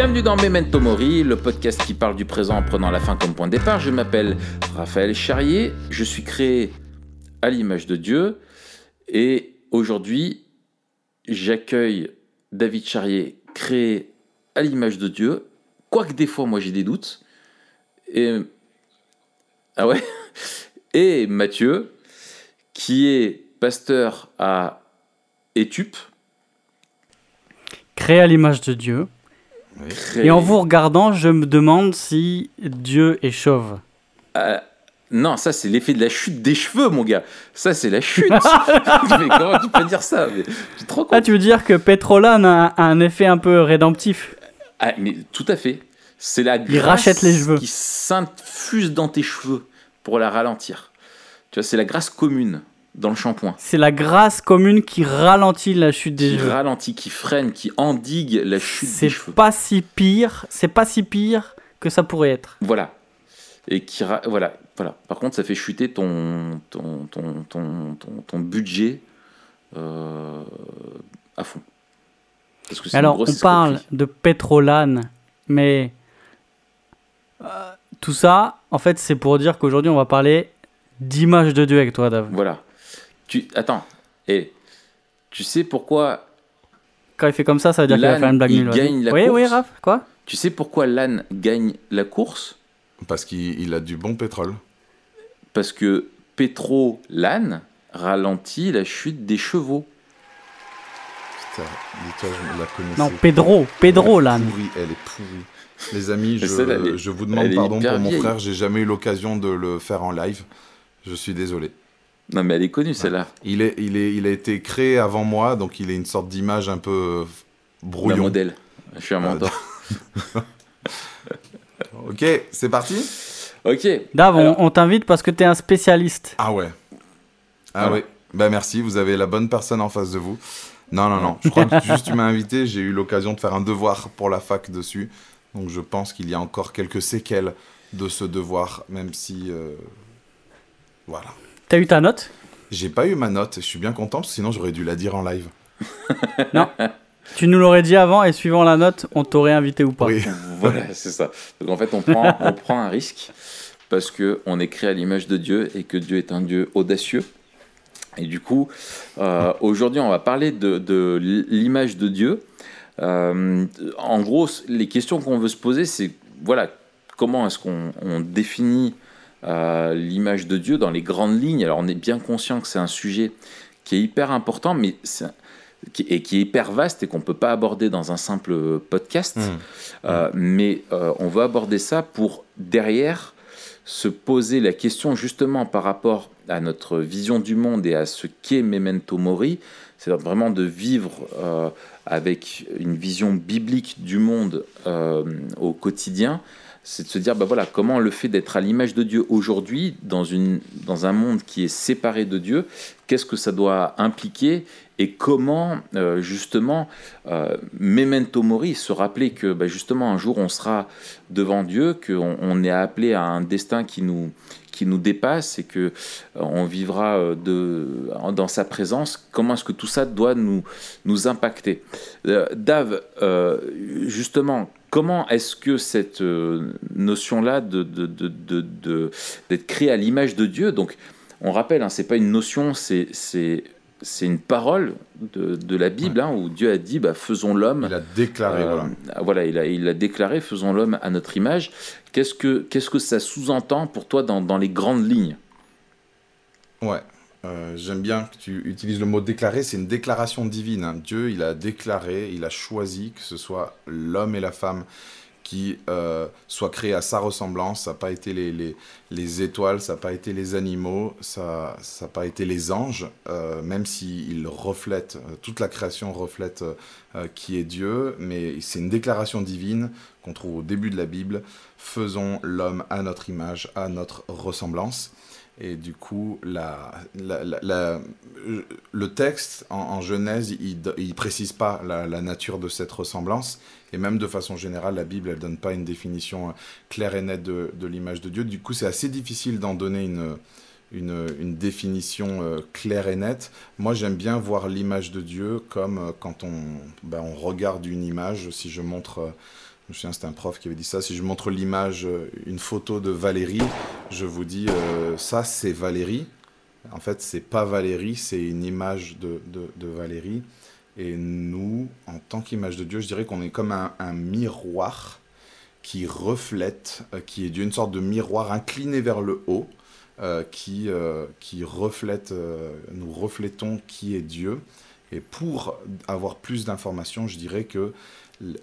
Bienvenue dans Memento Mori, le podcast qui parle du présent en prenant la fin comme point de départ. Je m'appelle Raphaël Charrier, je suis créé à l'image de Dieu et aujourd'hui j'accueille David Charrier, créé à l'image de Dieu, quoique des fois moi j'ai des doutes. Et ah ouais Et Mathieu, qui est pasteur à Étup. Créé à l'image de Dieu. Créé- Et en vous regardant, je me demande si Dieu est chauve. Euh, non, ça c'est l'effet de la chute des cheveux, mon gars. Ça c'est la chute. mais comment tu peux dire ça mais, Tu te rends compte Ah, tu veux dire que Petrolan a, a un effet un peu rédemptif Ah, mais tout à fait. C'est la grâce rachète les cheveux. qui s'infuse dans tes cheveux pour la ralentir. Tu vois, c'est la grâce commune dans le shampoing. C'est la grâce commune qui ralentit la chute des Qui cheveux. ralentit, qui freine, qui endigue la chute C'est des cheveux. pas si pire, c'est pas si pire que ça pourrait être. Voilà. Et qui voilà, voilà. Par contre, ça fait chuter ton ton ton ton ton, ton budget euh, à fond. Parce que c'est une Alors, on parle de Petrolan, mais euh, tout ça, en fait, c'est pour dire qu'aujourd'hui, on va parler d'image de Dieu avec toi, Dave. Voilà. Tu attends. Et tu sais pourquoi Quand il fait comme ça, ça veut dire qu'il va L'âne, faire une blague il nulle. gagne la oui, oui, course. Raph, quoi? Tu sais pourquoi l'âne gagne la course? Parce qu'il il a du bon pétrole. Parce que Pétro l'âne ralentit la chute des chevaux. Putain, dis-toi, je la connaissais. Non, Pedro, Pedro, Elle est l'âne. pourrie, Elle est pourrie. Les amis, je, vous demande pardon pour mon vieille. frère. J'ai jamais eu l'occasion de le faire en live. Je suis désolé. Non mais elle est connue celle-là. Il, est, il, est, il a été créé avant moi, donc il est une sorte d'image un peu euh, Un brouillon. modèle. Je suis un Euh, mentor. Ok, c'est parti? Ok. Dave, on- Alors- on, t'invite parce que t'es un spécialiste. Ah ouais. Ah ouais. Bah merci, vous avez la bonne personne en face de vous. Non, non, non. Je crois que juste tu m'as invité, j'ai eu l'occasion de faire un devoir pour la fac dessus. Donc je pense qu'il y a encore quelques séquelles de ce devoir, même si... euh, Voilà. T'as eu ta note? J'ai pas eu ma note, je suis bien content, parce que sinon j'aurais dû la dire en live. Tu nous l'aurais dit avant et suivant la note, on t'aurait invité ou pas. Oui. Voilà, c'est ça. Donc en fait, on prend, on prend un risque parce que on est créé à l'image de Dieu et que Dieu est un Dieu audacieux. Et du coup, euh, aujourd'hui, on va parler de, de l'image de Dieu. Euh, en gros, les questions qu'on veut se poser, c'est voilà, comment est-ce qu'on on définit euh, l'image de Dieu dans les grandes lignes Alors, on est bien conscient que c'est un sujet qui est hyper important, mais qui- et qui est hyper vaste et qu'on ne peut pas aborder dans un simple podcast. Mmh. Euh, mais euh, on va aborder ça pour derrière se poser la question justement par rapport à notre vision du monde et à ce qu'est Memento Mori, c'est vraiment de vivre euh, avec une vision biblique du monde au quotidien, c'est de se dire bah voilà comment le fait d'être à l'image de Dieu aujourd'hui dans dans un monde qui est séparé de Dieu, qu'est-ce que ça doit impliquer et comment euh, justement euh, memento mori, se rappeler que bah, justement un jour on sera devant Dieu, qu'on on est appelé à un destin qui nous qui nous dépasse et que euh, on vivra euh, de, dans sa présence. Comment est-ce que tout ça doit nous nous impacter? Dave, justement, comment est-ce que cette euh, notion-là de, de, de, de- de- d'être créé à l'image de Dieu, donc on rappelle, hein, c'est pas une notion, c'est une parole de, de la Bible hein, où Dieu a dit bah, faisons l'homme. Il a déclaré, Euh, voilà. voilà, il a, il a déclaré faisons l'homme à notre image. Qu'est-ce que, qu'est-ce que ça sous-entend pour toi dans, dans les grandes lignes? Ouais. Euh, J'aime bien que tu utilises le mot déclarer, c'est une déclaration divine. hein. Dieu, il a déclaré, il a choisi que ce soit l'homme et la femme qui euh, soient créés à sa ressemblance. Ça n'a pas été les, les, les étoiles, ça n'a pas été les animaux, ça n'a pas été les anges, euh, même s'ils reflètent, euh, toute la création reflète qui est Dieu, mais c'est une déclaration divine qu'on trouve au début de la Bible. Faisons l'homme à notre image, à notre ressemblance. Et du coup, le texte en, en Genèse, il ne précise pas la, nature de cette ressemblance. Et même de façon générale, la Bible, elle donne pas une définition euh, claire et nette de, l'image de Dieu. Du coup, c'est assez difficile d'en donner une, définition euh, claire et nette. Moi, j'aime bien voir l'image de Dieu comme euh, quand on, ben, on regarde une image. Si je montre... Je me souviens, c'était un prof qui avait dit ça. Si je montre l'image, euh, une photo de Valérie, je vous dis, euh, ça c'est Valérie. En fait, c'est pas Valérie, c'est une image de, de, Valérie. Et nous, en tant qu'image de Dieu, je dirais qu'on est comme un, miroir qui reflète, euh, qui est d'une sorte de miroir incliné vers le haut, qui, qui reflète, nous reflétons qui est Dieu. Et pour avoir plus d'informations, je dirais que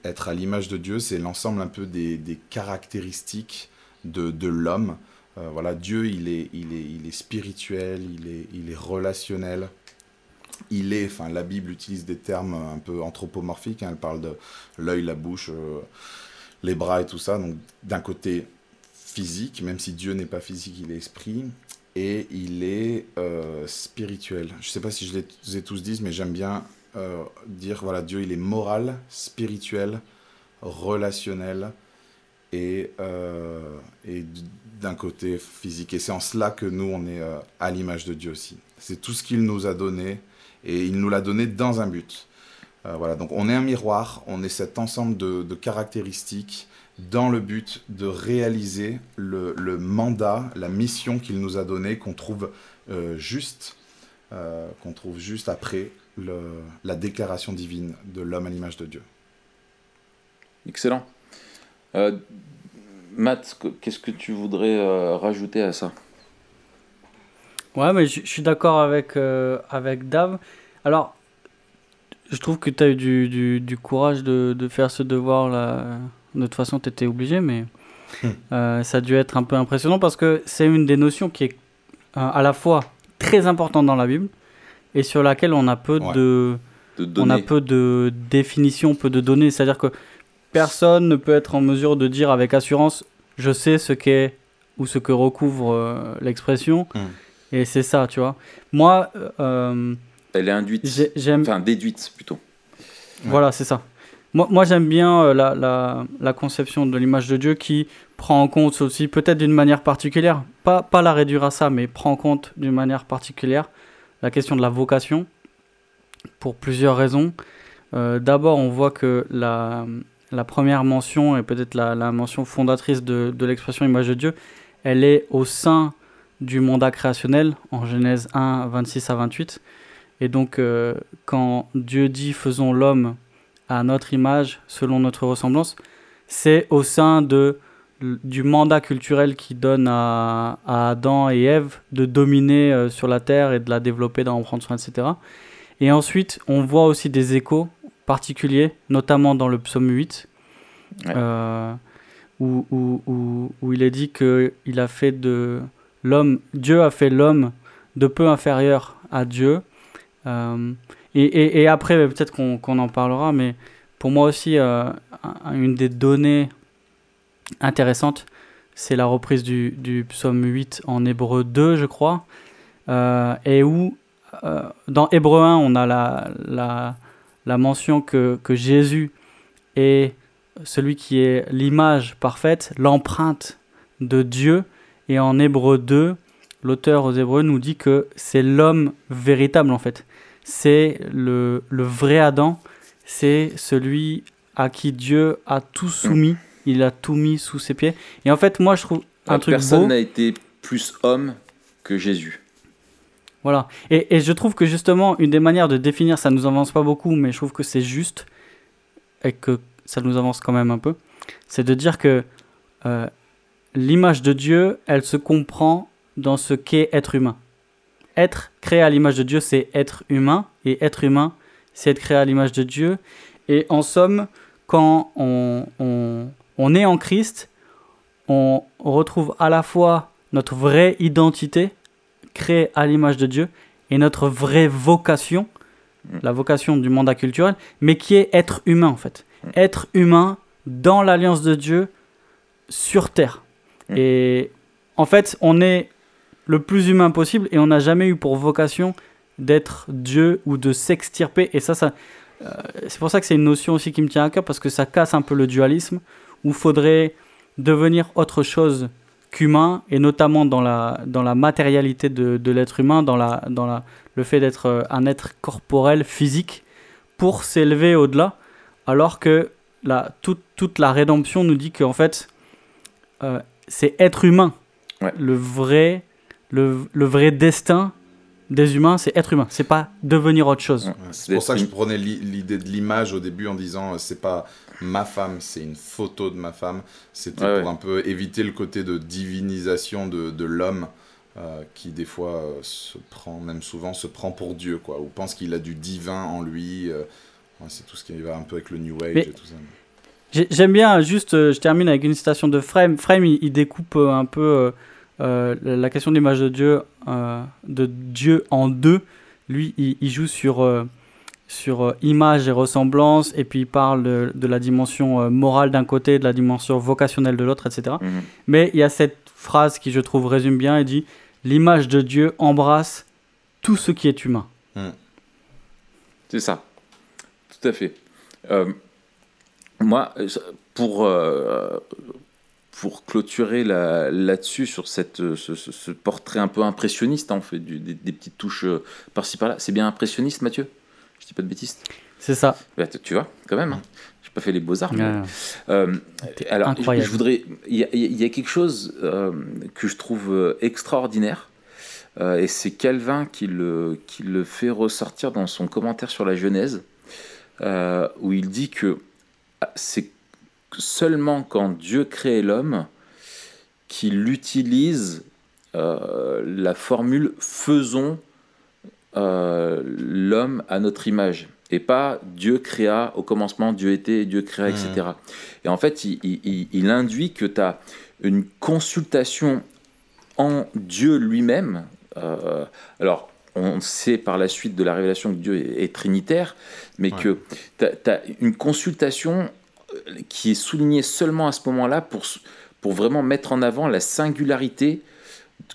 être à l'image de Dieu, c'est l'ensemble un peu des, caractéristiques de, l'homme. Euh, voilà, Dieu, il est, il est, il est spirituel, il est, il est relationnel. Il est, enfin, la Bible utilise des termes un peu anthropomorphiques. Hein. elle parle de l'œil, la bouche, euh, les bras et tout ça. Donc, d'un côté physique, même si Dieu n'est pas physique, il est esprit et il est euh, spirituel. Je ne sais pas si je les ai tous dit, mais j'aime bien euh, dire voilà Dieu il est moral, spirituel, relationnel et, euh, et d'un côté physique. Et c'est en cela que nous on est euh, à l'image de Dieu aussi. C'est tout ce qu'il nous a donné et il nous l'a donné dans un but. voilà, donc on est un miroir, on est cet ensemble de, caractéristiques dans le but de réaliser le, le mandat, la mission qu'il nous a donnée, qu'on trouve juste, qu'on trouve juste après la déclaration divine de l'homme à l'image de Dieu. Excellent. Euh, Matt, qu'est-ce que tu voudrais euh, rajouter à ça? Ouais, mais je, suis d'accord avec, euh, avec Dave. Alors, je trouve que tu as eu du, du, courage de, de, faire ce devoir là. De toute façon, tu étais obligé, mais euh, ça a dû être un peu impressionnant parce que c'est une des notions qui est à la fois très importante dans la Bible, et sur laquelle on a peu de, on a peu de définitions, peu de données. C'est-à-dire que personne ne peut être en mesure de dire avec assurance je sais ce qu'est ou ce que recouvre euh, l'expression. Hmm. Et c'est ça, tu vois. Moi. Euh, Elle est induite. J'aime... Enfin, déduite plutôt. Voilà, c'est ça. Moi, moi j'aime bien euh, la, la, la, conception de l'image de Dieu qui prend en compte aussi, peut-être d'une manière particulière, pas, pas la réduire à ça, mais prend en compte d'une manière particulière la question de la vocation pour plusieurs raisons. Euh, d'abord, on voit que la, première mention, et peut-être la, mention fondatrice de, de l'expression image de Dieu, elle est au sein du mandat créationnel, en Genèse 1, 26 à 28. Et donc, euh, quand Dieu dit faisons l'homme à notre image, selon notre ressemblance, c'est au sein de du mandat culturel qui donne à, Adam et Ève de dominer euh, sur la terre et de la développer, d'en prendre soin, etc. Et ensuite, on voit aussi des échos particuliers, notamment dans le psaume 8, euh, où, où, où, il est dit que il a fait de l'homme, Dieu a fait l'homme de peu inférieur à Dieu. Euh, et, et, après, peut-être qu'on en parlera, mais pour moi aussi, une des données intéressante. C'est la reprise du, psaume 8 en hébreu 2, je crois. Euh, et où, euh, dans hébreu 1, on a la, mention que, Jésus est celui qui est l'image parfaite, l'empreinte de Dieu. Et en hébreu 2, l'auteur aux hébreux nous dit que c'est l'homme véritable en fait. C'est le vrai Adam, c'est celui à qui Dieu a tout soumis il a tout mis sous ses pieds. Et en fait, moi, je trouve un truc Personne n'a été plus homme que Jésus. Voilà. Et, et, je trouve que justement, une des manières de définir, ça nous avance pas beaucoup, mais je trouve que c'est juste et que ça nous avance quand même un peu, c'est de dire que euh, l'image de Dieu, elle se comprend dans ce qu'est être humain. Être créé à l'image de Dieu, c'est être humain, et être humain, c'est être créé à l'image de Dieu. Et en somme, quand on, on, on est en Christ, on retrouve à la fois notre vraie identité, créée à l'image de Dieu, et notre vraie vocation, mm. la vocation du mandat culturel, mais qui est être humain en fait. Mm. Être humain dans l'alliance de Dieu sur terre. Mm. Et en fait, on est le plus humain possible et on n'a jamais eu pour vocation d'être Dieu ou de s'extirper. Et ça, ça euh, c'est pour ça que c'est une notion aussi qui me tient à cœur parce que ça casse un peu le dualisme où faudrait devenir autre chose qu'humain, et notamment dans la, dans la matérialité de, de l'être humain, dans, la, dans la, le fait d'être un être corporel, physique, pour s'élever au-delà, alors qu'il la, toute, toute la rédemption nous dit qu'en fait, euh, c'est être humain. Le, vrai, le, le, vrai destin des humains, c'est être humain. C'est pas devenir autre chose. c'est pour ça que je prenais l'idée de l'image au début en disant euh, c'est pas ma femme, c'est une photo de ma femme. C'était pour un peu éviter le côté de divinisation de, de l'homme. Euh, qui des fois se prend, même souvent se prend pour Dieu, quoi, ou pense qu'il a du divin en lui. c'est tout ce qui va un peu avec le New Age et tout ça. J'aime bien, juste, euh, je termine avec une citation de Frame. Frame, il, découpe euh, un peu euh, la question de l'image de Dieu, de Dieu en deux. Lui, il, joue sur, sur image et ressemblance, et puis il parle de, la dimension morale d'un côté, de la dimension vocationnelle de l'autre, etc. Mhm. Mais il y a cette phrase qui, je trouve, résume bien, il dit L'image de Dieu embrasse tout ce qui est humain. Mhm. C'est ça, tout à fait. Moi, pour, euh, pour clôturer là-dessus, sur cette, ce, portrait un peu impressionniste, hein, on fait des, petites touches euh, par-ci par-là. C'est bien impressionniste, Mathieu? Je dis pas de bêtises? C'est ça. Bah, tu vois, quand même. Hein. J'ai pas fait les beaux-arts. Euh, alors, incroyable. Je, voudrais. Il y, a quelque chose que je trouve extraordinaire. et c'est Calvin qui le, qui le fait ressortir dans son commentaire sur la Genèse, où il dit que c'est seulement quand Dieu crée l'homme qu'il utilise euh, la formule faisons euh, l'homme à notre image et pas Dieu créa au commencement, Dieu était, Dieu créa, etc. Mmh. Et en fait, il, induit que tu as une consultation en Dieu lui-même. Euh, alors, on sait par la suite de la révélation que Dieu est, trinitaire, mais que tu as, une consultation qui est soulignée seulement à ce moment-là pour, pour vraiment mettre en avant la singularité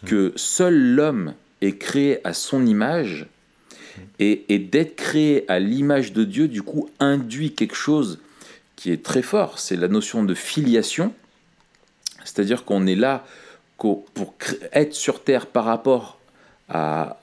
que seul l'homme est créé à son image et, et d'être créé à l'image de Dieu, du coup, induit quelque chose qui est très fort, c'est la notion de filiation, c'est-à-dire qu'on est là pour être sur terre par rapport à,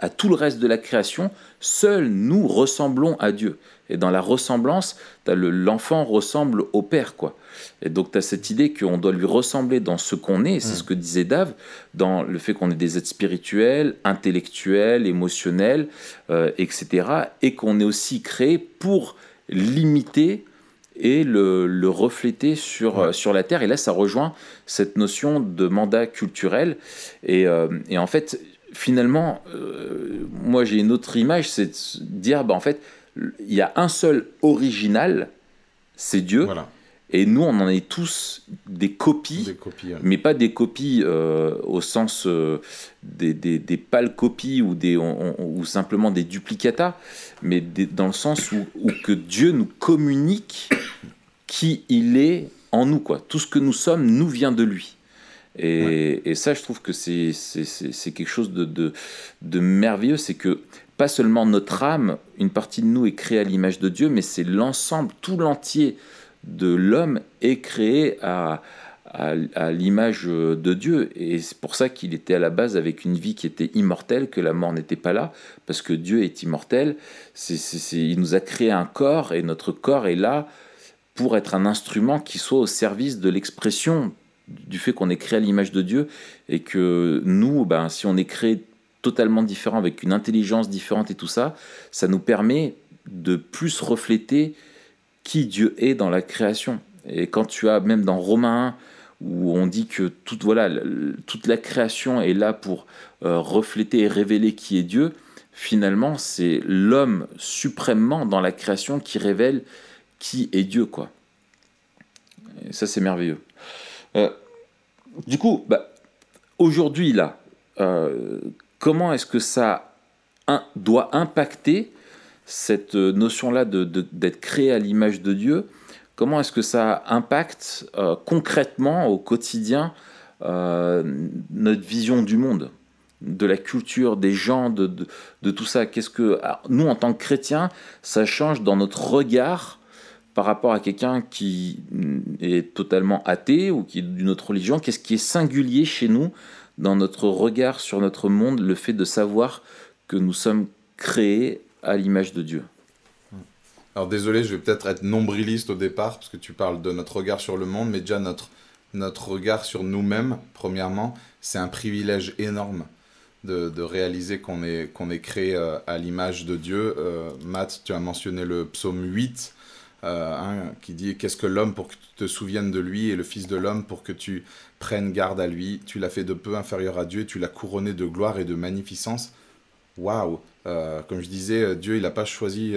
à, tout le reste de la création, seuls nous ressemblons à Dieu. Et dans la ressemblance, l'enfant ressemble au Père. quoi. Et donc tu as cette idée qu'on doit lui ressembler dans ce qu'on est, c'est mm. ce que disait Dave, dans le fait qu'on est des êtres spirituels, intellectuels, émotionnels, euh, etc. Et qu'on est aussi créé pour limiter et le, refléter sur, sur la Terre. Et là, ça rejoint cette notion de mandat culturel. Et, euh, et en fait, finalement, euh, moi j'ai une autre image, c'est de dire, bah, en fait, il y a un seul original, c'est Dieu. Voilà. Et nous, on en est tous des copies, mais pas des copies euh, au sens euh, des, des, des, pâles copies ou, des, ou simplement des duplicata, mais dans le sens où, où, que Dieu nous communique qui il est en nous. Quoi. Tout ce que nous sommes nous vient de lui. Et, et ça, je trouve que c'est quelque chose de, de, de merveilleux, c'est que pas seulement notre âme, une partie de nous est créée à l'image de Dieu, mais c'est l'ensemble, tout l'entier de l'homme est créé à, à, l'image de Dieu. Et c'est pour ça qu'il était à la base avec une vie qui était immortelle, que la mort n'était pas là, parce que Dieu est immortel. il nous a créé un corps, et notre corps est là pour être un instrument qui soit au service de l'expression du fait qu'on est créé à l'image de Dieu, et que nous, ben, si on est créé totalement différent, avec une intelligence différente et tout ça, ça nous permet de plus refléter qui Dieu est dans la création. Et quand tu as même dans Romains 1, où on dit que toute, voilà, toute la création est là pour euh, refléter et révéler qui est Dieu, finalement, c'est l'homme suprêmement dans la création qui révèle qui est Dieu. quoi. Et ça, c'est merveilleux. Euh, du coup, bah, aujourd'hui, là, euh, comment est-ce que ça doit impacter cette euh, notion-là d'être créé à l'image de Dieu, comment est-ce que ça impacte euh, concrètement au quotidien euh, notre vision du monde, de la culture, des gens, de, tout ça? Qu'est-ce que nous, en tant que chrétiens, ça change dans notre regard par rapport à quelqu'un qui est totalement athée ou qui est d'une autre religion? Qu'est-ce qui est singulier chez nous dans notre regard sur notre monde, le fait de savoir que nous sommes créés à l'image de Dieu. Alors désolé, je vais peut-être être nombriliste au départ, parce que tu parles de notre regard sur le monde, mais déjà notre, notre regard sur nous-mêmes, premièrement, c'est un privilège énorme de, de réaliser qu'on est, qu'on est créé euh, à l'image de Dieu. Euh, Matt, tu as mentionné le psaume 8, euh, hein, qui dit Qu'est-ce que l'homme pour que tu te souviennes de lui, et le Fils de l'homme pour que tu prennes garde à lui? Tu l'as fait de peu inférieur à Dieu, tu l'as couronné de gloire et de magnificence. Waouh Comme je disais, Dieu, il n'a pas choisi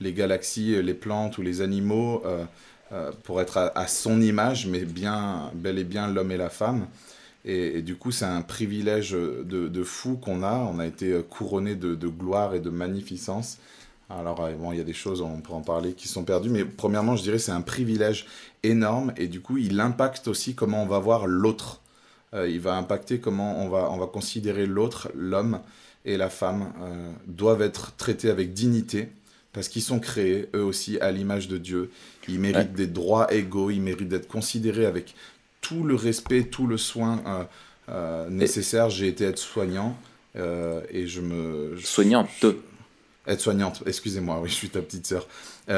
les galaxies, les plantes ou les animaux pour être à, son image, mais bien, bel et bien l'homme et la femme. Et, du coup, c'est un privilège de, fou qu'on a. On a été couronné de, de, gloire et de magnificence. Alors, euh, bon, il y a des choses, on peut en parler, qui sont perdues. Mais premièrement, je dirais c'est un privilège énorme. Et du coup, il impacte aussi comment on va voir l'autre. Euh, il va impacter comment on va, on va considérer l'autre, l'homme et la femme euh, doivent être traités avec dignité parce qu'ils sont créés, eux aussi, à l'image de Dieu. Ils méritent des droits égaux, ils méritent d'être considérés avec tout le respect, tout le soin euh, euh, nécessaire. J'ai été aide-soignant euh, et je me... Soignante Aide-soignante, excusez-moi, oui, je suis ta petite sœur.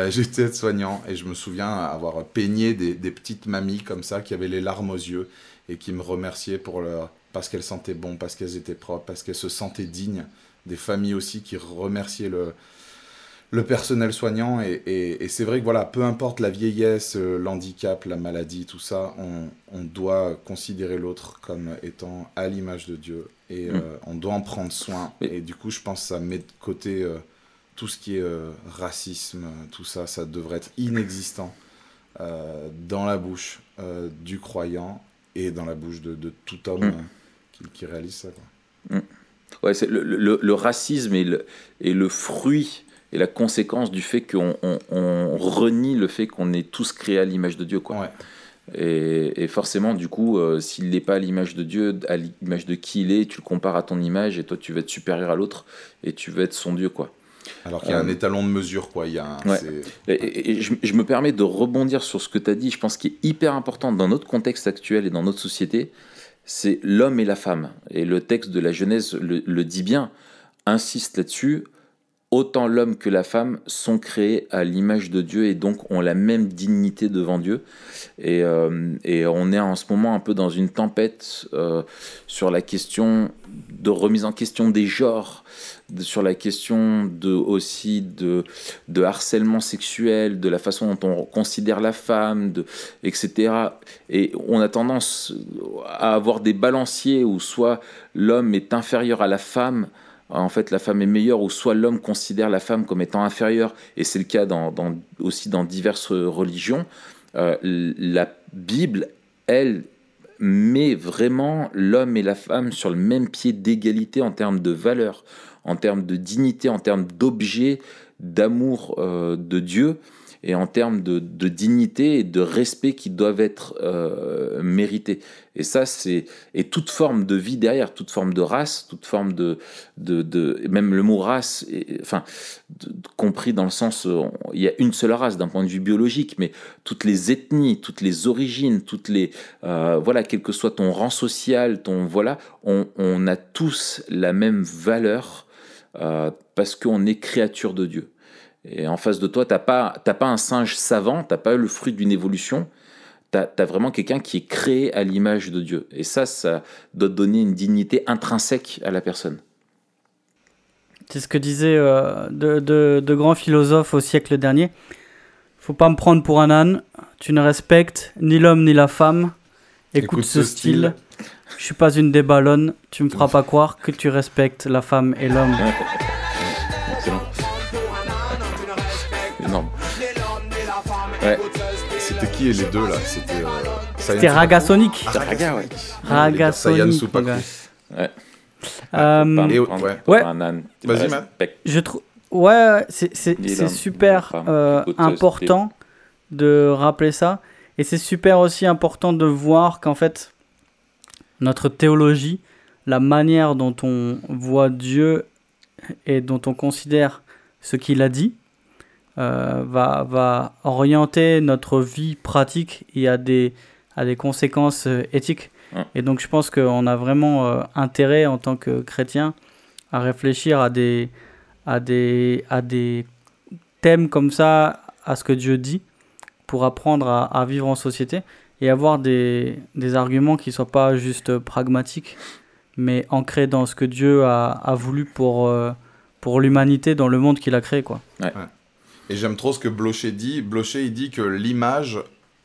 J'étais aide-soignant et je me souviens avoir peigné des, des, petites mamies comme ça qui avaient les larmes aux yeux et qui me remerciaient pour leur, parce qu'elles sentaient bon, parce qu'elles étaient propres, parce qu'elles se sentaient dignes. Des familles aussi qui remerciaient le, le personnel soignant. Et, c'est vrai que voilà, peu importe la vieillesse, euh, l'handicap, la maladie, tout ça, on, doit considérer l'autre comme étant à l'image de Dieu. Et mm. euh, on doit en prendre soin. Et du coup, je pense que ça met de côté euh, tout ce qui est racisme, tout ça, ça devrait être inexistant dans la bouche du croyant et dans la bouche de, tout homme mm. Qui, réalise ça. Quoi. Mm. Ouais, c'est le, le, racisme est le, est le fruit et la conséquence du fait qu'on on, renie le fait qu'on est tous créés à l'image de Dieu. Quoi. Et, forcément, du coup, euh, s'il n'est pas à l'image de Dieu, à l'image de qui il est, tu le compares à ton image et toi, tu vas être supérieur à l'autre et tu vas être son Dieu. quoi. Alors qu'il y a un euh, étalon de mesure, quoi. Il y a Et, je, je, me permets de rebondir sur ce que tu as dit. Je pense qu'il est hyper important dans notre contexte actuel et dans notre société, c'est l'homme et la femme. Et le texte de la Genèse le, dit bien, insiste là-dessus autant l'homme que la femme sont créés à l'image de Dieu et donc ont la même dignité devant Dieu. Et, euh, on est en ce moment un peu dans une tempête euh, sur la question de remise en question des genres, sur la question de, aussi de, harcèlement sexuel, de la façon dont on considère la femme, etc. Et on a tendance à avoir des balanciers où soit l'homme est inférieur à la femme, en fait la femme est meilleure ou soit l'homme considère la femme comme étant inférieure, et c'est le cas aussi dans diverses religions, euh, la Bible, elle, met vraiment l'homme et la femme sur le même pied d'égalité en termes de valeur, en termes de dignité, en termes d'objet, d'amour euh, de Dieu et en termes de, dignité et de respect qui doivent être euh, mérités. Et ça, c'est et toute forme de vie derrière, toute forme de race, toute forme de, de, de même le mot race, enfin compris dans le sens, il y a une seule race d'un point de vue biologique, mais toutes les ethnies, toutes les origines, toutes les euh, voilà, quel que soit ton rang social, ton voilà, on, on a tous la même valeur euh, parce qu'on est créature de Dieu. Et en face de toi, tu n'as pas, pas un singe savant, tu n'as pas le fruit d'une évolution, tu as, vraiment quelqu'un qui est créé à l'image de Dieu. Et ça, ça doit donner une dignité intrinsèque à la personne. C'est ce que disaient euh, de, grands philosophes au siècle dernier. Faut pas me prendre pour un âne, tu ne respectes ni l'homme ni la femme. Écoute, ce, style. Je suis pas une déballonne, tu me feras pas croire que tu respectes la femme et l'homme. C'était les deux là C'était euh, Raga Sonic. Ah, Raga, ouais. Raga Sonic. Ouais. Euh, et, ouais. ouais. Vas-y, Je trouve. Ouais, c'est super euh, important de rappeler ça. Et c'est super aussi important de voir qu'en fait, notre théologie, la manière dont on voit Dieu et dont on considère ce qu'il a dit, euh, va, va orienter notre vie pratique et a des, a des conséquences euh, éthiques. Et donc je pense qu'on a vraiment euh, intérêt en tant que chrétien à réfléchir à des, à des, à des thèmes comme ça à ce que Dieu dit pour apprendre à, vivre en société et avoir des, des arguments qui ne soient pas juste pragmatiques, mais ancrés dans ce que Dieu a, a voulu pour, euh, pour l'humanité dans le monde qu'il a créé. Quoi. Et j'aime trop ce que Blocher dit. Blocher, il dit que l'image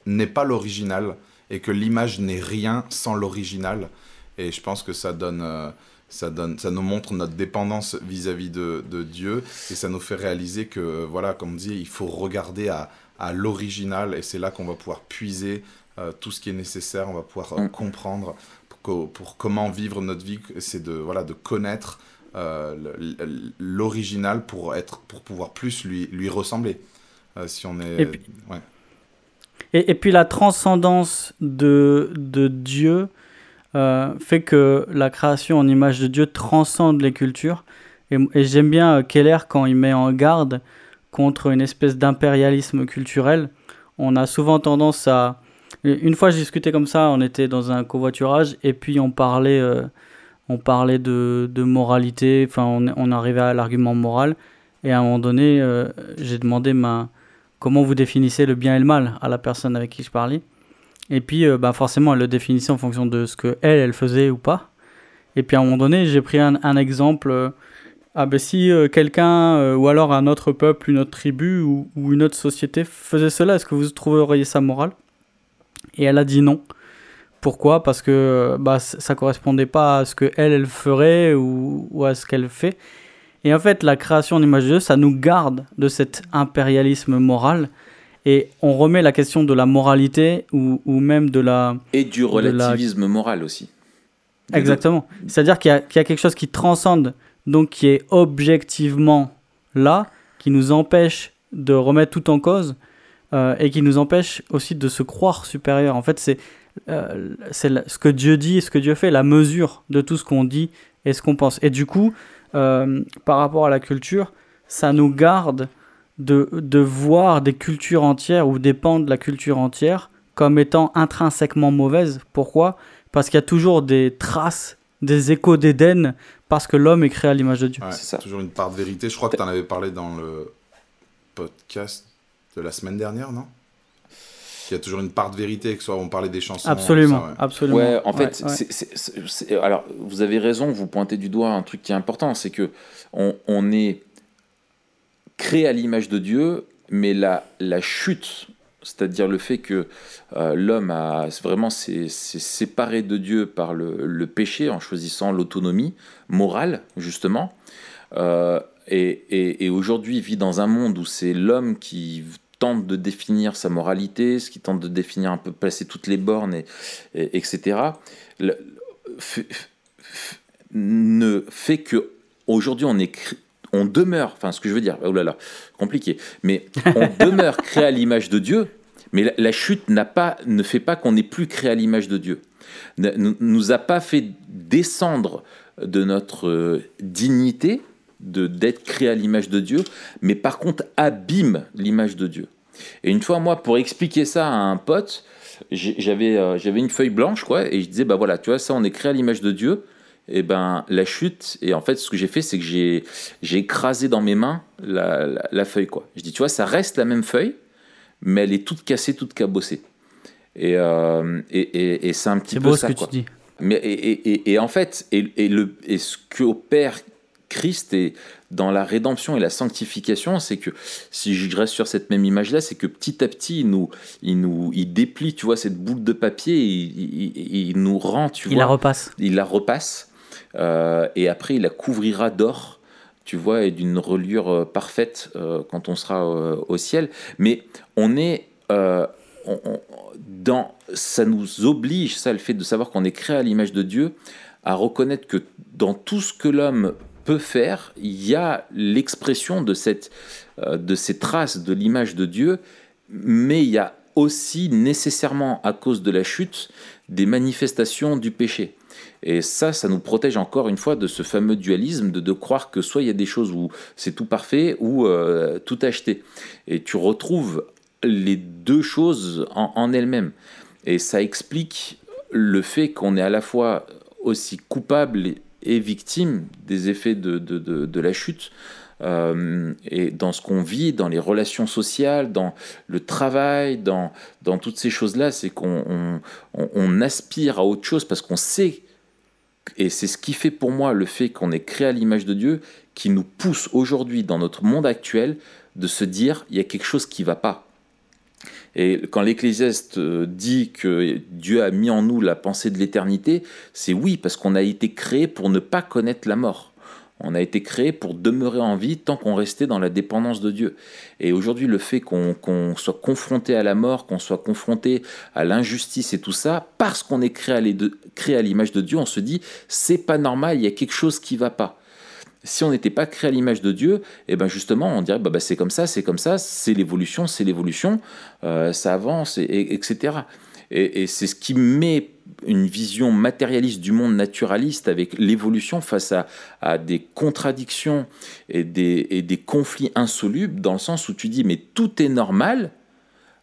n'est pas l'original et que l'image n'est rien sans l'original. Et je pense que ça donne, euh, ça donne, ça nous montre notre dépendance vis-à-vis de, de, Dieu et ça nous fait réaliser que, voilà, comme on dit, il faut regarder à, à l'original et c'est là qu'on va pouvoir puiser euh, tout ce qui est nécessaire. On va pouvoir euh, mm. comprendre pour, pour, comment vivre notre vie. C'est de, voilà, de connaître l'original pour être, pour pouvoir plus lui, lui ressembler. si on est, ouais. Et, et, puis la transcendance de, de Dieu euh, fait que la création en image de Dieu transcende les cultures. Et, j'aime bien euh, Keller quand il met en garde contre une espèce d'impérialisme culturel. On a souvent tendance à... Une fois, j'ai discuté comme ça, on était dans un covoiturage et puis on parlait, euh, on parlait de, de moralité, enfin on, arrivait à l'argument moral. Et à un moment donné, j'ai demandé ma, comment vous définissez le bien et le mal à la personne avec qui je parlais. Et puis, euh, bah forcément, elle le définissait en fonction de ce que elle, elle faisait ou pas. Et puis à un moment donné, j'ai pris un, un exemple. Euh, ah ben si euh, quelqu'un, ou alors un autre peuple, une autre tribu ou, ou une autre société faisait cela, est-ce que vous trouveriez ça moral? Et elle a dit non. Pourquoi Parce que bah, ça correspondait pas à ce que elle, elle ferait ou, ou à ce qu'elle fait. Et en fait, la création d'image de Dieu, ça nous garde de cet impérialisme moral. Et on remet la question de la moralité ou, ou même de la... Et du relativisme moral aussi. Exactement. C'est-à-dire qu'il y, y, a quelque chose qui transcende, donc qui est objectivement là, qui nous empêche de remettre tout en cause euh, et qui nous empêche aussi de se croire supérieur. En fait, c'est euh, ce que Dieu dit, ce que Dieu fait, la mesure de tout ce qu'on dit et ce qu'on pense. Et du coup, euh, par rapport à la culture, ça nous garde de, de voir des cultures entières ou des pans de la culture entière comme étant intrinsèquement mauvaises. Pourquoi? Parce qu'il y a toujours des traces, des échos d'Éden, parce que l'homme est créé à l'image de Dieu. c'est ça. toujours une part de vérité. Je crois que tu en avais parlé dans le podcast de la semaine dernière, non? Il y a toujours une part de vérité, que soit on parlait des chansons. Absolument, absolument. Ouais, en fait, alors vous avez raison, vous pointez du doigt un truc qui est important, c'est que on, on, est créé à l'image de Dieu, mais la, la chute, c'est-à-dire le fait que euh, l'homme a vraiment s'est séparé de Dieu par le, le péché en choisissant l'autonomie morale, justement, euh, et, et, et aujourd'hui vit dans un monde où c'est l'homme qui tente de définir sa moralité, ce qui tente de définir un peu, placer toutes les bornes, et, etc., ne fait que aujourd'hui on est on demeure, enfin ce que je veux dire, oh là là, compliqué, mais on demeure créé à l'image de Dieu, mais la, chute n'a pas, ne fait pas qu'on n'est plus créé à l'image de Dieu, ne nous a pas fait descendre de notre euh, dignité, de d'être créé à l'image de Dieu, mais par contre abîme l'image de Dieu. Et une fois, moi, pour expliquer ça à un pote, j'avais euh, j'avais une feuille blanche, quoi, et je disais, bah voilà, tu vois, ça, on est créé à l'image de Dieu, et ben la chute et en fait ce que j'ai fait c'est que j'ai j'ai écrasé dans mes mains la, la, feuille quoi. Je dis tu vois ça reste la même feuille mais elle est toute cassée toute cabossée. Et euh, et, et, et c'est un petit peu beau ça ce que tu dis. Mais et, et, en fait et, et le et ce que opère Christ et dans la rédemption et la sanctification, c'est que si je reste sur cette même image-là, c'est que petit à petit, il nous, il nous, il déplie, tu vois, cette boule de papier, il, il, il nous rend, tu il vois, la repasse, il la repasse, euh, et après il la couvrira d'or, tu vois, et d'une reliure euh, parfaite euh, quand on sera au ciel. Mais on est dans, ça nous oblige, ça, le fait de savoir qu'on est créé à l'image de Dieu, à reconnaître que dans tout ce que l'homme peut faire, il y a l'expression de, cette, de ces traces de l'image de Dieu, mais il y a aussi nécessairement, à cause de la chute, des manifestations du péché. Et ça, ça nous protège encore une fois de ce fameux dualisme, de, de croire que soit il y a des choses où c'est tout parfait ou euh, tout acheté. Et tu retrouves les deux choses en, en elles-mêmes. Et ça explique le fait qu'on est à la fois aussi coupable et, victime des effets de, de, de, la chute, euh, et dans ce qu'on vit, dans les relations sociales, dans le travail, dans, dans toutes ces choses-là, c'est qu'on on, aspire à autre chose parce qu'on sait, et c'est ce qui fait pour moi le fait qu'on est créé à l'image de Dieu, qui nous pousse aujourd'hui dans notre monde actuel de se dire, il y a quelque chose qui va pas. Et quand l'Ecclésiaste euh, dit que Dieu a mis en nous la pensée de l'éternité, c'est oui, parce qu'on a été créé pour ne pas connaître la mort. On a été créé pour demeurer en vie tant qu'on restait dans la dépendance de Dieu. Et aujourd'hui, le fait qu'on soit confronté à la mort, qu'on soit confronté à l'injustice et tout ça, parce qu'on est créé à l'image de Dieu, on se dit c'est pas normal, il y a quelque chose qui va pas. Si on n'était pas créé à l'image de Dieu, et eh ben justement, on dirait bah, bah, c'est comme ça, c'est comme ça, c'est l'évolution, c'est l'évolution, euh, ça avance, etc. Et, c'est ce qui met une vision matérialiste du monde naturaliste avec l'évolution face à, des contradictions et des, et des conflits insolubles, dans le sens où tu dis mais tout est normal,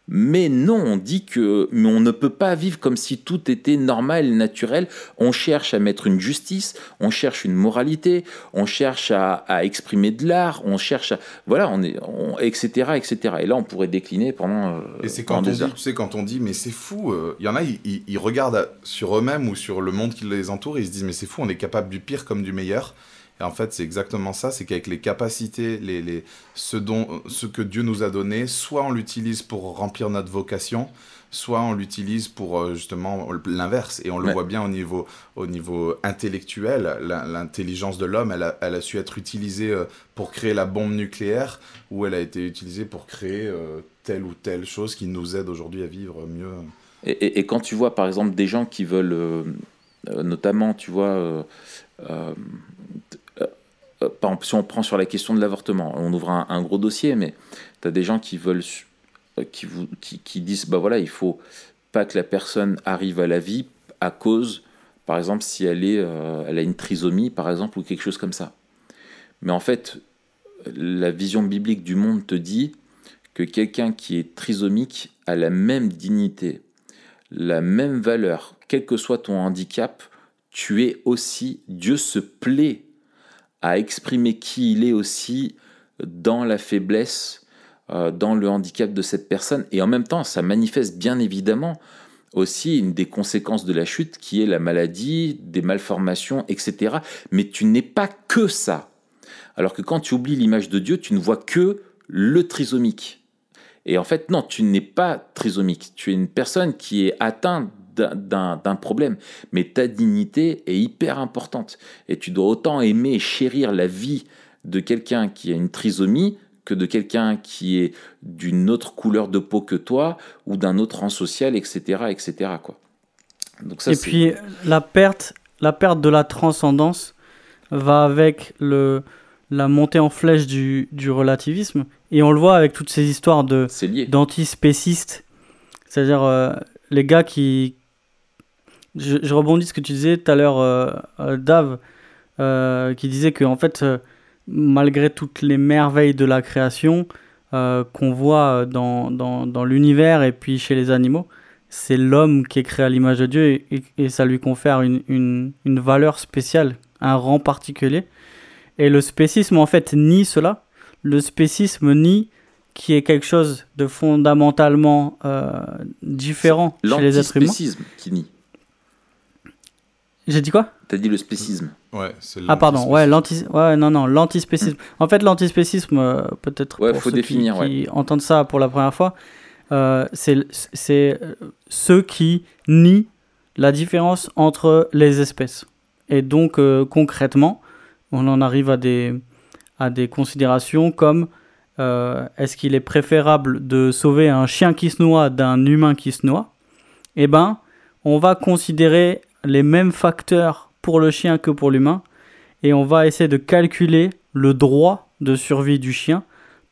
mais non, on dit que mais on ne peut pas vivre comme si tout était normal naturel. On cherche à mettre une justice, on cherche une moralité, on cherche à, exprimer de l'art, on cherche à voilà, on est, etc., etc. Et là, on pourrait décliner pendant. Euh, et c'est quand on dit, tu sais, quand on dit, mais c'est fou. Il euh, y en a, ils, ils regardent sur eux-mêmes ou sur le monde qui les entoure, et ils se disent, mais c'est fou, on est capable du pire comme du meilleur. Et en fait, c'est exactement ça, c'est qu'avec les capacités, les, les, ce, dont, ce que Dieu nous a donné, soit on l'utilise pour remplir notre vocation, soit on l'utilise pour euh, justement l'inverse. Et on le voit bien au niveau, au niveau intellectuel, l'intelligence de l'homme, elle a, elle a, su être utilisée euh, pour créer la bombe nucléaire, ou elle a été utilisée pour créer euh, telle ou telle chose qui nous aide aujourd'hui à vivre mieux. Et, et, quand tu vois par exemple des gens qui veulent, notamment, tu vois, euh, si on prend sur la question de l'avortement, on ouvre un, gros dossier, mais tu as des gens qui veulent, euh, qui, disent, bah voilà, il faut pas que la personne arrive à la vie à cause, par exemple, si elle, est, euh, elle a une trisomie, par exemple, ou quelque chose comme ça. Mais en fait, la vision biblique du monde te dit que quelqu'un qui est trisomique a la même dignité, la même valeur, quel que soit ton handicap, tu es aussi, Dieu se plaît à exprimer qui il est aussi dans la faiblesse, euh, dans le handicap de cette personne. Et en même temps, ça manifeste bien évidemment aussi une des conséquences de la chute qui est la maladie, des malformations, etc. Mais tu n'es pas que ça. Alors que quand tu oublies l'image de Dieu, tu ne vois que le trisomique. Et en fait, non, tu n'es pas trisomique. Tu es une personne qui est atteinte d'un problème. Mais ta dignité est hyper importante. Et tu dois autant aimer et chérir la vie de quelqu'un qui a une trisomie que de quelqu'un qui est d'une autre couleur de peau que toi ou d'un autre rang social, etc. etc. Quoi. Donc ça, et puis la perte, la perte de la transcendance va avec le, la montée en flèche du, du relativisme. Et on le voit avec toutes ces histoires d'antispécistes. C'est-à-dire euh, les gars qui, je, rebondis ce que tu disais tout à l'heure, euh, euh, Dave, euh, qui disait que en fait, malgré toutes les merveilles de la création qu'on voit dans, dans, l'univers et puis chez les animaux, c'est l'homme qui est créé à l'image de Dieu et, et, ça lui confère une, une, une, valeur spéciale, un rang particulier. Et le spécisme, en fait, nie cela. Le spécisme nie qui est quelque chose de fondamentalement différent chez les êtres humains. qui nie. J'ai dit quoi T'as dit le spécisme. Ouais, c'est Ah pardon, ouais, l'anti ouais non non, l'antispécisme. En fait, l'antispécisme euh, peut-être ouais, pour faut ceux définir, qui, entendent ça pour la première fois, euh, c'est c'est euh, ceux qui nient la différence entre les espèces. Et donc concrètement, on en arrive à des à des considérations comme est-ce qu'il est préférable de sauver un chien qui se noie d'un humain qui se noie? Eh ben, on va considérer les mêmes facteurs pour le chien que pour l'humain et on va essayer de calculer le droit de survie du chien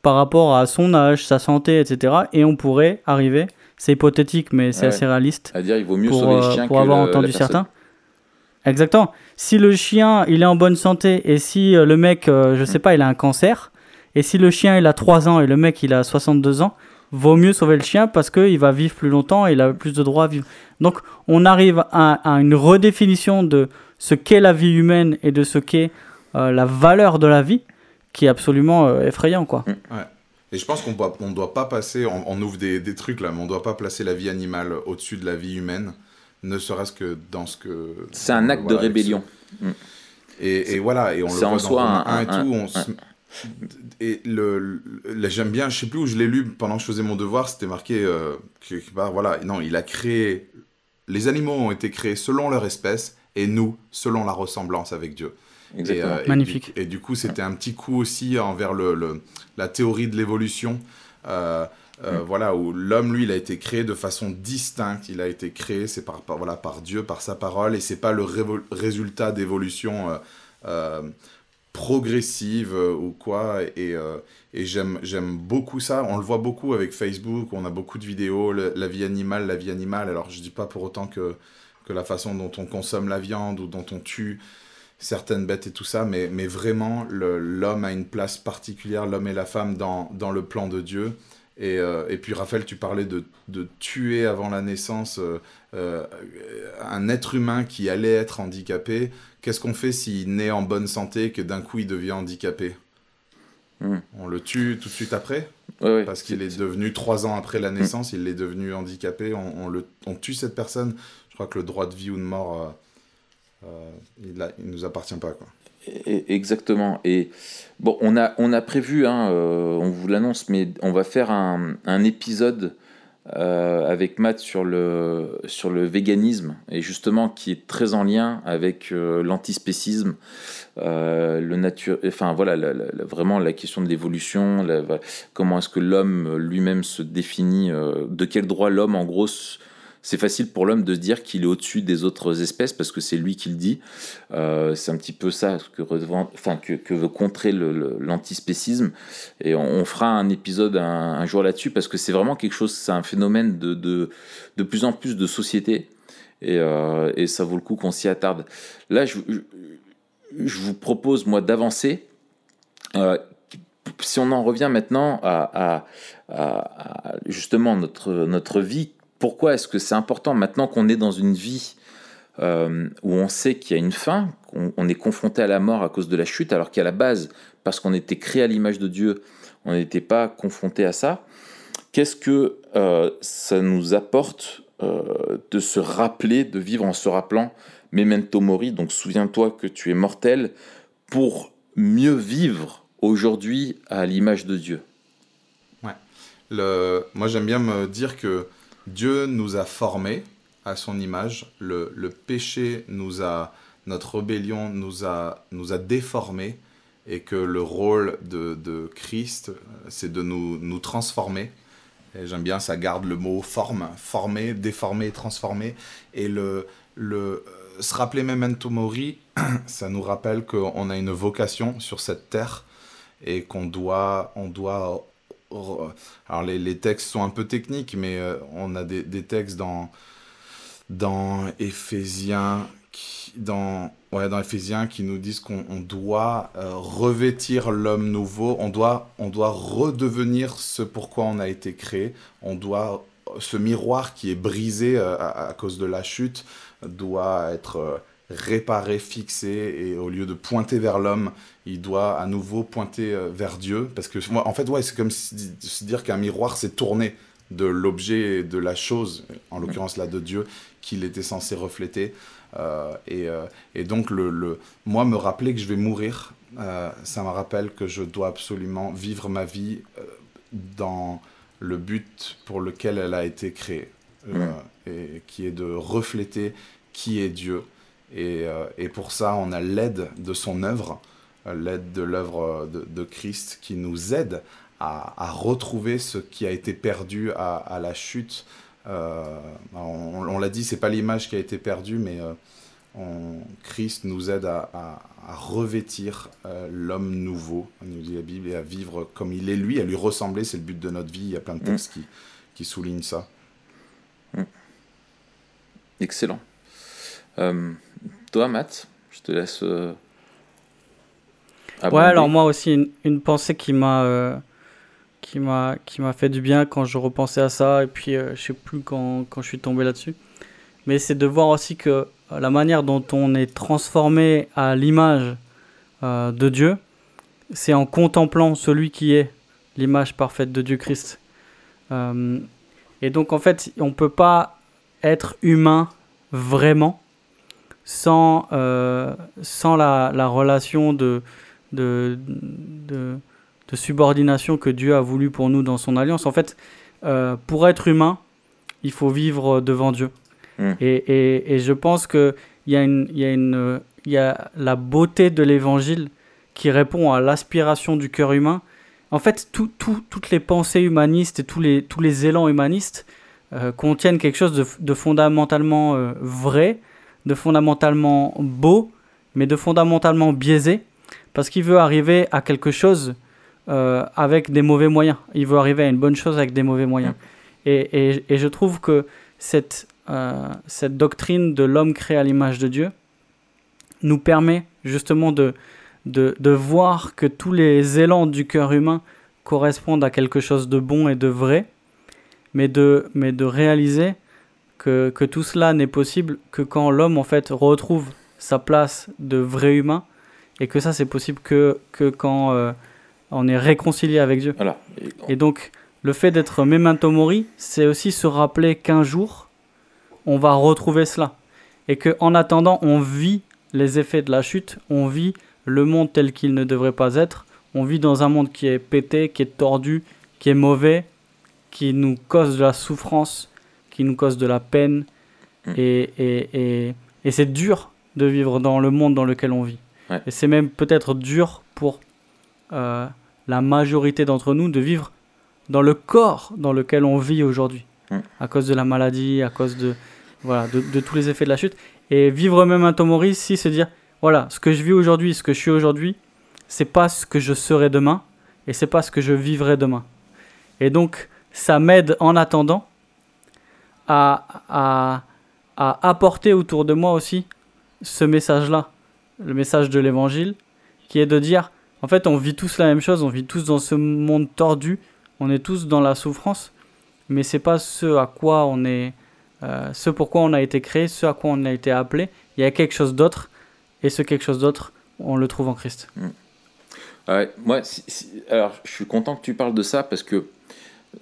par rapport à son âge, sa santé, etc. Et on pourrait arriver, c'est hypothétique mais c'est assez réaliste. À dire, il vaut mieux pour, sauver le euh, chien pour avoir entendu certains. Exactement. Si le chien il est en bonne santé et si euh, le mec, euh, je sais pas, il a un cancer, et si le chien il a 3 ans et le mec il a 62 ans, vaut mieux sauver le chien parce qu'il va vivre plus longtemps et il a plus de droits à vivre. Donc on arrive à, une redéfinition de ce qu'est la vie humaine et de ce qu'est euh, la valeur de la vie qui est absolument effrayant, quoi. Ouais. Et je pense qu'on ne doit pas passer, on, ouvre des, des, trucs là, mais on ne doit pas placer la vie animale au-dessus de la vie humaine, ne serait-ce que dans ce que... C'est un acte de rébellion. Mm. Et, et, voilà, et on le voit dans soi un, et tout, on et le, j'aime bien, je sais plus où je l'ai lu pendant que je faisais mon devoir, c'était marqué euh, voilà, non, il a créé, les animaux ont été créés selon leur espèce et nous selon la ressemblance avec Dieu. Exactement. Euh, Magnifique. Et du, coup, c'était un petit coup aussi envers le, la théorie de l'évolution. Euh, voilà, où l'homme, lui, il a été créé de façon distincte. Il a été créé, c'est par, voilà, par Dieu, par sa parole, et c'est pas le résultat d'évolution progressive euh, ou quoi. Et, euh, et j'aime, beaucoup ça. On le voit beaucoup avec Facebook. On a beaucoup de vidéos, la vie animale, la vie animale. Alors je dis pas pour autant que, que la façon dont on consomme la viande ou dont on tue certaines bêtes et tout ça, mais, mais vraiment l'homme a une place particulière, l'homme et la femme dans, dans le plan de Dieu. Et, euh, et, puis Raphaël, tu parlais de, de tuer avant la naissance un être humain qui allait être handicapé. Qu'est-ce qu'on fait s'il naît en bonne santé et que d'un coup il devient handicapé hmm. On le tue tout de suite après Parce qu'il est devenu trois ans après la naissance, il est devenu handicapé. On, le, on, tue cette personne. Je crois que le droit de vie ou de mort, euh, euh, il, ne nous appartient pas. Quoi. Exactement. Et bon, on a, on a prévu, hein, euh, on vous l'annonce, mais on va faire un, un épisode euh, avec Matt sur le, sur le véganisme, et justement qui est très en lien avec euh, l'antispécisme, euh, le nature, enfin voilà, vraiment la question de l'évolution, comment est-ce que l'homme lui-même se définit, de quel droit l'homme en gros c'est facile pour l'homme de se dire qu'il est au-dessus des autres espèces parce que c'est lui qui le dit. Euh, c'est un petit peu ça que, veut contrer l'antispécisme. Et on, fera un épisode un, jour là-dessus parce que c'est vraiment quelque chose, c'est un phénomène de, de, plus en plus de société. Et, euh, et ça vaut le coup qu'on s'y attarde. Là, je, je, vous propose, moi, d'avancer. Euh, si on en revient maintenant à, à, justement notre, notre vie, pourquoi est-ce que c'est important maintenant qu'on est dans une vie euh, où on sait qu'il y a une fin, qu'on est confronté à la mort à cause de la chute, alors qu'à la base, parce qu'on était créé à l'image de Dieu, on n'était pas confronté à ça. Qu'est-ce que euh, ça nous apporte euh, de se rappeler, de vivre en se rappelant Memento Mori, donc souviens-toi que tu es mortel, pour mieux vivre aujourd'hui à l'image de Dieu? Ouais. Moi j'aime bien me dire que Dieu nous a formés à son image. Le, péché nous a, notre rébellion nous a, nous a déformés et que le rôle de, Christ, c'est de nous, nous transformer. Et j'aime bien, ça garde le mot forme, former, déformer, transformer. Et le, le, se rappeler Memento Mori, ça nous rappelle qu'on a une vocation sur cette terre et qu'on doit, on doit alors les, textes sont un peu techniques, mais euh, on a des, textes dans, dans Éphésiens, qui, dans, ouais, dans Éphésiens qui nous disent qu'on doit euh, revêtir l'homme nouveau, on doit, on doit redevenir ce pourquoi on a été créé, on doit, ce miroir qui est brisé euh, à, cause de la chute doit être réparé, fixé, et au lieu de pointer vers l'homme, il doit à nouveau pointer euh, vers Dieu. Parce que, en fait, ouais, c'est comme se dire qu'un miroir s'est tourné de l'objet, de la chose, en l'occurrence là de Dieu, qu'il était censé refléter. Euh, et, euh, et, donc, le, le, moi, me rappeler que je vais mourir, ça me rappelle que je dois absolument vivre ma vie dans le but pour lequel elle a été créée, et qui est de refléter qui est Dieu euh, et, pour ça, on a l'aide de son œuvre, l'aide de l'œuvre de, Christ qui nous aide à, retrouver ce qui a été perdu à, la chute. Euh, on, l'a dit, c'est pas l'image qui a été perdue, mais Christ nous aide à, revêtir l'homme nouveau, nous dit la Bible, et à vivre comme il est lui, à lui ressembler. C'est le but de notre vie. Il y a plein de textes mm. qui, qui soulignent ça. Mm. Excellent. Toi, Matt, je te laisse. Euh, ouais, alors moi aussi, une, pensée qui m'a. Euh, qui m'a qui m'a fait du bien quand je repensais à ça et puis euh, je sais plus quand, quand je suis tombé là-dessus mais c'est de voir aussi que la manière dont on est transformé à l'image de Dieu c'est en contemplant celui qui est l'image parfaite de Dieu Christ. Euh, et donc en fait, on ne peut pas être humain vraiment sans, euh, sans la, la, relation de, de, de, de, subordination que Dieu a voulu pour nous dans son alliance. En fait, euh, pour être humain, il faut vivre devant Dieu. Mm. Et, et, et, je pense qu'il y, a une, y, a une, y a la beauté de l'évangile qui répond à l'aspiration du cœur humain. En fait, tout, tout, toutes les pensées humanistes et tous les, tous les élans humanistes euh, contiennent quelque chose de, de fondamentalement euh, vrai, de fondamentalement beau, mais de fondamentalement biaisé, parce qu'il veut arriver à quelque chose euh, avec des mauvais moyens. Il veut arriver à une bonne chose avec des mauvais moyens. Mm. Et, et, et je trouve que cette, cette doctrine de l'homme créé à l'image de Dieu nous permet justement de, de, de, voir que tous les élans du cœur humain correspondent à quelque chose de bon et de vrai, mais de, mais de réaliser que, que tout cela n'est possible que quand l'homme en fait retrouve sa place de vrai humain, et que ça c'est possible que, que quand euh, on est réconcilié avec Dieu. Voilà. Et, donc le fait d'être memento mori, c'est aussi se rappeler qu'un jour on va retrouver cela, et que en attendant on vit les effets de la chute, on vit le monde tel qu'il ne devrait pas être. On vit dans un monde qui est pété, qui est tordu, qui est mauvais, qui nous cause de la souffrance, qui nous cause de la peine. Mm. Et, et, et, et c'est dur de vivre dans le monde dans lequel on vit. Ouais. Et c'est même peut-être dur pour euh, la majorité d'entre nous de vivre dans le corps dans lequel on vit aujourd'hui. Mm. À cause de la maladie, à cause de, voilà, de, de tous les effets de la chute. Et vivre même un Tomori, si se dire, voilà, ce que je vis aujourd'hui, ce que je suis aujourd'hui, c'est pas ce que je serai demain et c'est pas ce que je vivrai demain. Et donc, ça m'aide en attendant à, à, à, apporter autour de moi aussi ce message-là, le message de l'évangile, qui est de dire, en fait, on vit tous la même chose, on vit tous dans ce monde tordu, on est tous dans la souffrance, mais c'est pas ce à quoi on est, euh, ce pourquoi on a été créé, ce à quoi on a été appelé. Il y a quelque chose d'autre et ce quelque chose d'autre, on le trouve en Christ. Mmh. Moi, alors, je suis content que tu parles de ça parce que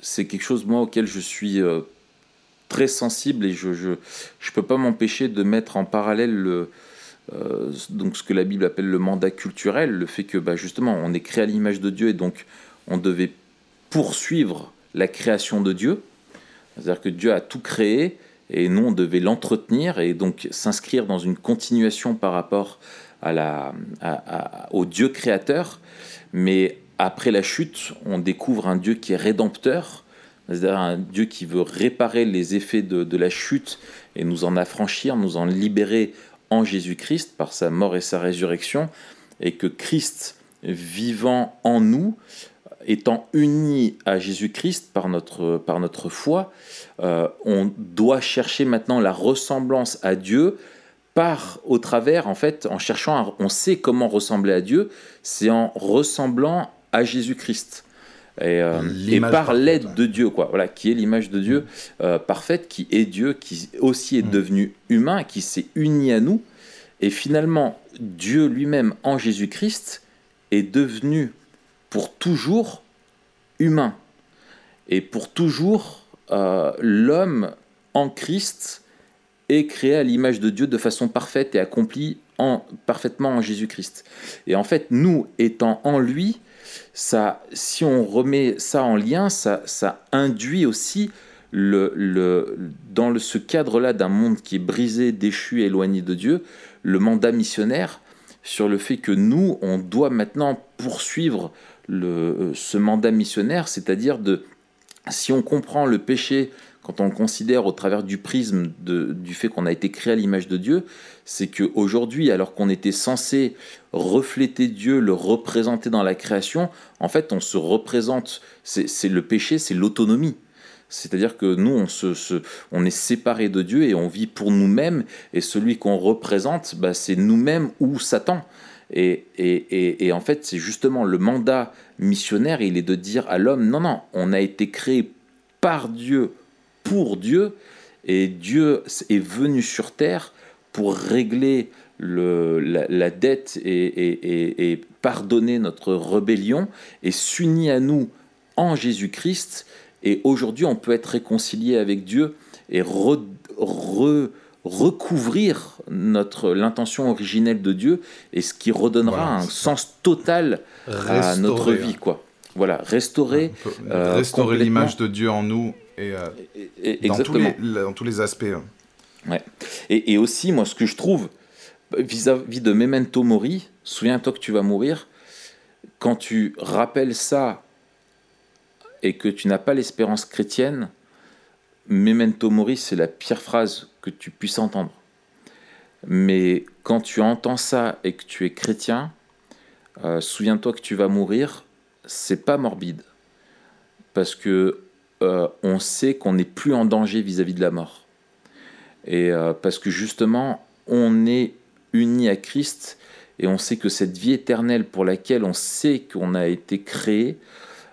c'est quelque chose, moi, auquel je suis euh, très sensible et je je, je peux pas m'empêcher de mettre en parallèle le, euh, donc ce que la Bible appelle le mandat culturel, le fait que bah, justement on est créé à l'image de Dieu et donc on devait poursuivre la création de Dieu. C'est-à-dire que Dieu a tout créé et nous on devait l'entretenir et donc s'inscrire dans une continuation par rapport au Dieu créateur. Mais après la chute, on découvre un Dieu qui est rédempteur, c'est-à-dire un Dieu qui veut réparer les effets de, la chute et nous en affranchir, nous en libérer en Jésus-Christ par sa mort et sa résurrection, et que Christ vivant en nous, étant unis à Jésus-Christ par notre, par notre foi, euh, on doit chercher maintenant la ressemblance à Dieu par au travers en fait en cherchant à, on sait comment ressembler à Dieu c'est en ressemblant à Jésus-Christ et, euh, et, par l'aide de Dieu quoi. Voilà qui est l'image de Dieu euh, parfaite qui est Dieu qui aussi est mmh. devenu humain qui s'est uni à nous. Et finalement Dieu lui-même en Jésus-Christ est devenu pour toujours humain. Et pour toujours euh, l'homme en Christ est créé à l'image de Dieu de façon parfaite et accompli en, parfaitement en Jésus-Christ. Et en fait, nous étant en lui, ça, si on remet ça en lien, ça, ça induit aussi le, le, dans le, ce cadre-là d'un monde qui est brisé, déchu, éloigné de Dieu, le mandat missionnaire sur le fait que nous, on doit maintenant poursuivre le, ce mandat missionnaire, c'est-à-dire de, si on comprend le péché quand on le considère au travers du prisme du fait qu'on a été créé à l'image de Dieu, c'est qu'aujourd'hui, alors qu'on était censé refléter Dieu, le représenter dans la création, en fait, on se représente, c'est le péché, c'est l'autonomie. C'est-à-dire que nous, on, est séparés de Dieu et on vit pour nous-mêmes, et celui qu'on représente, bah, c'est nous-mêmes ou Satan. Et, et en fait, c'est justement le mandat missionnaire, il est de dire à l'homme, non, non, on a été créé par Dieu pour Dieu, et Dieu est venu sur terre pour régler le, la, la, dette et, et, et, pardonné notre rébellion et s'unit à nous en Jésus-Christ. Et aujourd'hui, on peut être réconcilié avec Dieu et recouvrir notre l'intention originelle de Dieu et ce qui redonnera un sens total à notre vie, quoi. Voilà, restaurer, euh, restaurer l'image de Dieu en nous et, euh, dans, tous les, dans, tous les, aspects. Hein. Ouais. Et, et, aussi, moi, ce que je trouve vis-à-vis de Memento Mori, souviens-toi que tu vas mourir. Quand tu rappelles ça et que tu n'as pas l'espérance chrétienne, Memento Mori, c'est la pire phrase que tu puisses entendre. Mais quand tu entends ça et que tu es chrétien, euh, souviens-toi que tu vas mourir, c'est pas morbide. Parce que euh, on sait qu'on n'est plus en danger vis-à-vis de la mort. Et euh, parce que justement, on est uni à Christ et on sait que cette vie éternelle pour laquelle on sait qu'on a été créé,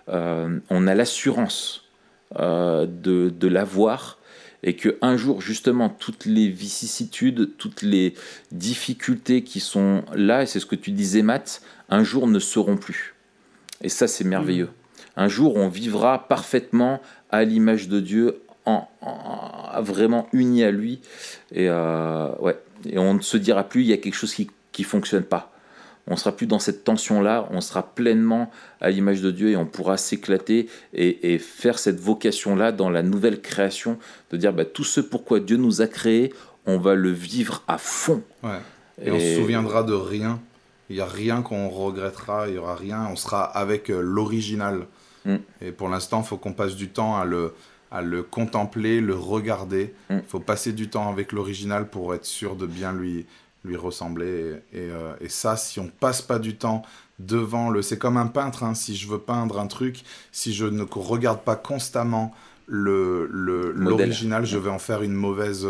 on a l'assurance euh, de, de l'avoir et que un jour justement toutes les vicissitudes, toutes les difficultés qui sont là, et c'est ce que tu disais Matt, un jour ne seront plus. Et ça c'est merveilleux. Mmh. Un jour on vivra parfaitement à l'image de Dieu, en, vraiment uni à lui, et, euh, ouais. et on ne se dira plus il y a quelque chose qui ne fonctionne pas on sera plus dans cette tension-là, on sera pleinement à l'image de Dieu et on pourra s'éclater et, faire cette vocation-là dans la nouvelle création, de dire bah, tout ce pourquoi Dieu nous a créés, on va le vivre à fond. Et, on se souviendra de rien. Il n'y a rien qu'on regrettera, il n'y aura rien. On sera avec euh, l'original. Mm. Et pour l'instant, il faut qu'on passe du temps à le, à le contempler, le regarder. Mm. Il faut passer du temps avec l'original pour être sûr de bien lui, lui ressembler. Euh, et, ça, si on passe pas du temps devant le... C'est comme un peintre, hein. si je veux peindre un truc, si je ne regarde pas constamment l'original, le, je vais en faire une mauvaise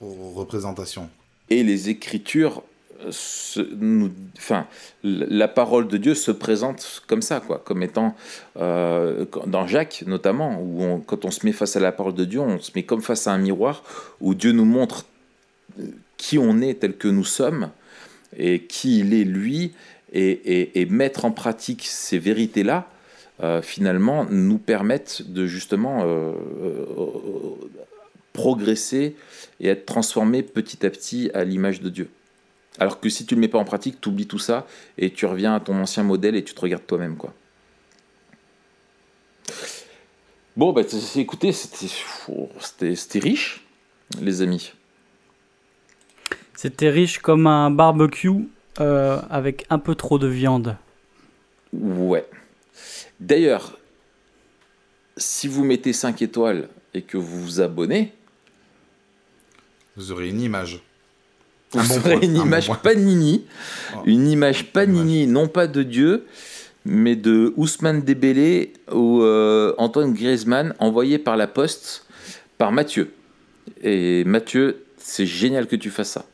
représentation. Et les écritures, euh, enfin, la parole de Dieu se présente comme ça, quoi, comme étant euh, dans Jacques notamment, où quand on se met face à la parole de Dieu, on se met comme face à un miroir où Dieu nous montre qui on est tel que nous sommes et qui il est lui, et, mettre en pratique ces vérités-là, euh, finalement, nous permettent de justement euh, euh, progresser et être transformé petit à petit à l'image de Dieu. Alors que si tu ne le mets pas en pratique, tu oublies tout ça et tu reviens à ton ancien modèle et tu te regardes toi-même. quoi. Bon, bah, écoutez, c'était riche, les amis. C'était riche comme un barbecue euh, avec un peu trop de viande. Ouais. D'ailleurs, si vous mettez 5 étoiles et que vous vous abonnez, vous aurez une image. Vous aurez une image Panini, oh. une image Panini, non pas de Dieu, mais de Ousmane Dembélé ou euh, Antoine Griezmann, envoyé par la poste par Mathieu. Et Mathieu, c'est génial que tu fasses ça.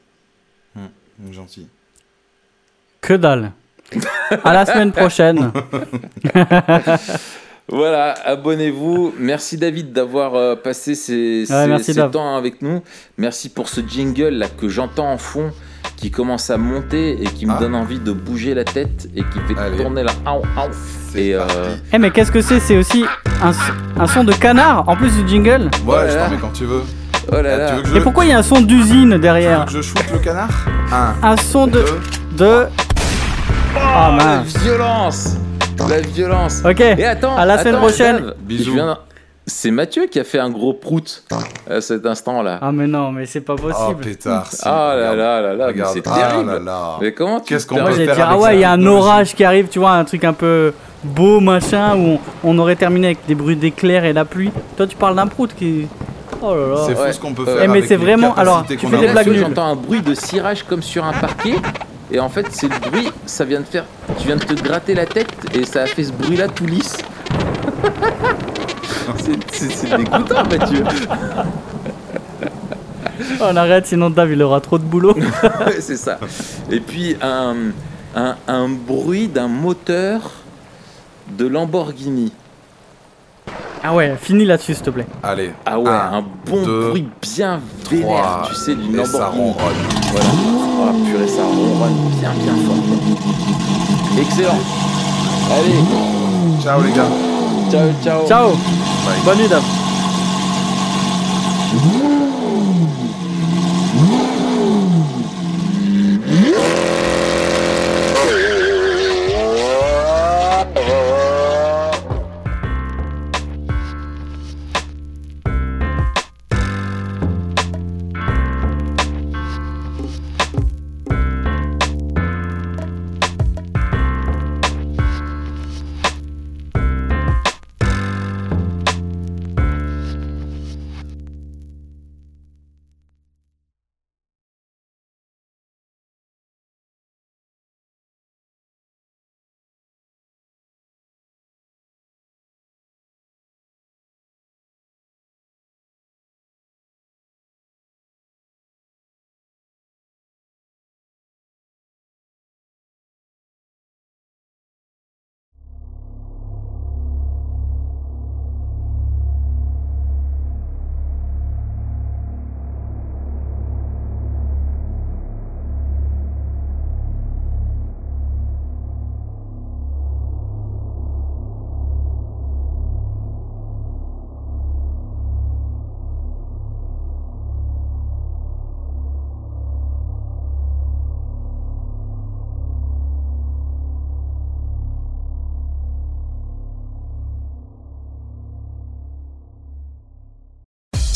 Gentil. Que dalle. à la semaine prochaine. voilà, abonnez-vous. Merci David d'avoir euh, passé ces, temps avec nous. Merci pour ce jingle là que j'entends en fond, qui commence à monter et qui me ah. donne envie de bouger la tête et qui fait tourner la. Et euh... Eh mais qu'est-ce que c'est? C'est aussi un, un, son de canard en plus du jingle. Ouais, je t'en mets quand tu veux. Oh là Et pourquoi il y a un son d'usine derrière? Je shoot le canard? Un, son de. de. Oh, ah, la violence La violence Ok, Et attends, à la semaine prochaine Bisous c'est Mathieu qui a fait un gros prout à cet instant-là. Ah mais non, mais c'est pas possible. Oh pétard. Ah là là là là, c'est terrible. Ah là là. Mais comment tu Qu'est-ce qu'on peut faire dire, ah ouais, il y a un orage qui arrive, tu vois, un truc un peu beau machin où on, aurait terminé avec des bruits d'éclairs et la pluie. Toi tu parles d'un prout qui Oh là là. C'est fou ce qu'on peut faire. Eh, mais c'est vraiment. Alors, tu fais des blagues J'entends un bruit de cirage comme sur un parquet. Et en fait, c'est le bruit, ça vient de faire. Tu viens de te gratter la tête et ça a fait ce bruit-là tout lisse. c'est dégoûtant, Mathieu. Oh, on arrête, sinon Dave il aura trop de boulot. c'est ça. Et puis un, un, un bruit d'un moteur de Lamborghini. Ah ouais, finis là-dessus, s'il te plaît. Allez. Ah ouais, un, bon bruit bien vénère, tu sais, d'une Lamborghini. ça ronronne. Voilà. Oh purée, ça ronronne bien, bien fort. Excellent. Allez. Ciao les gars. Ciao, ciao. Ciao. Bonne nuit, Dave.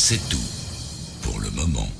C'est tout pour le moment.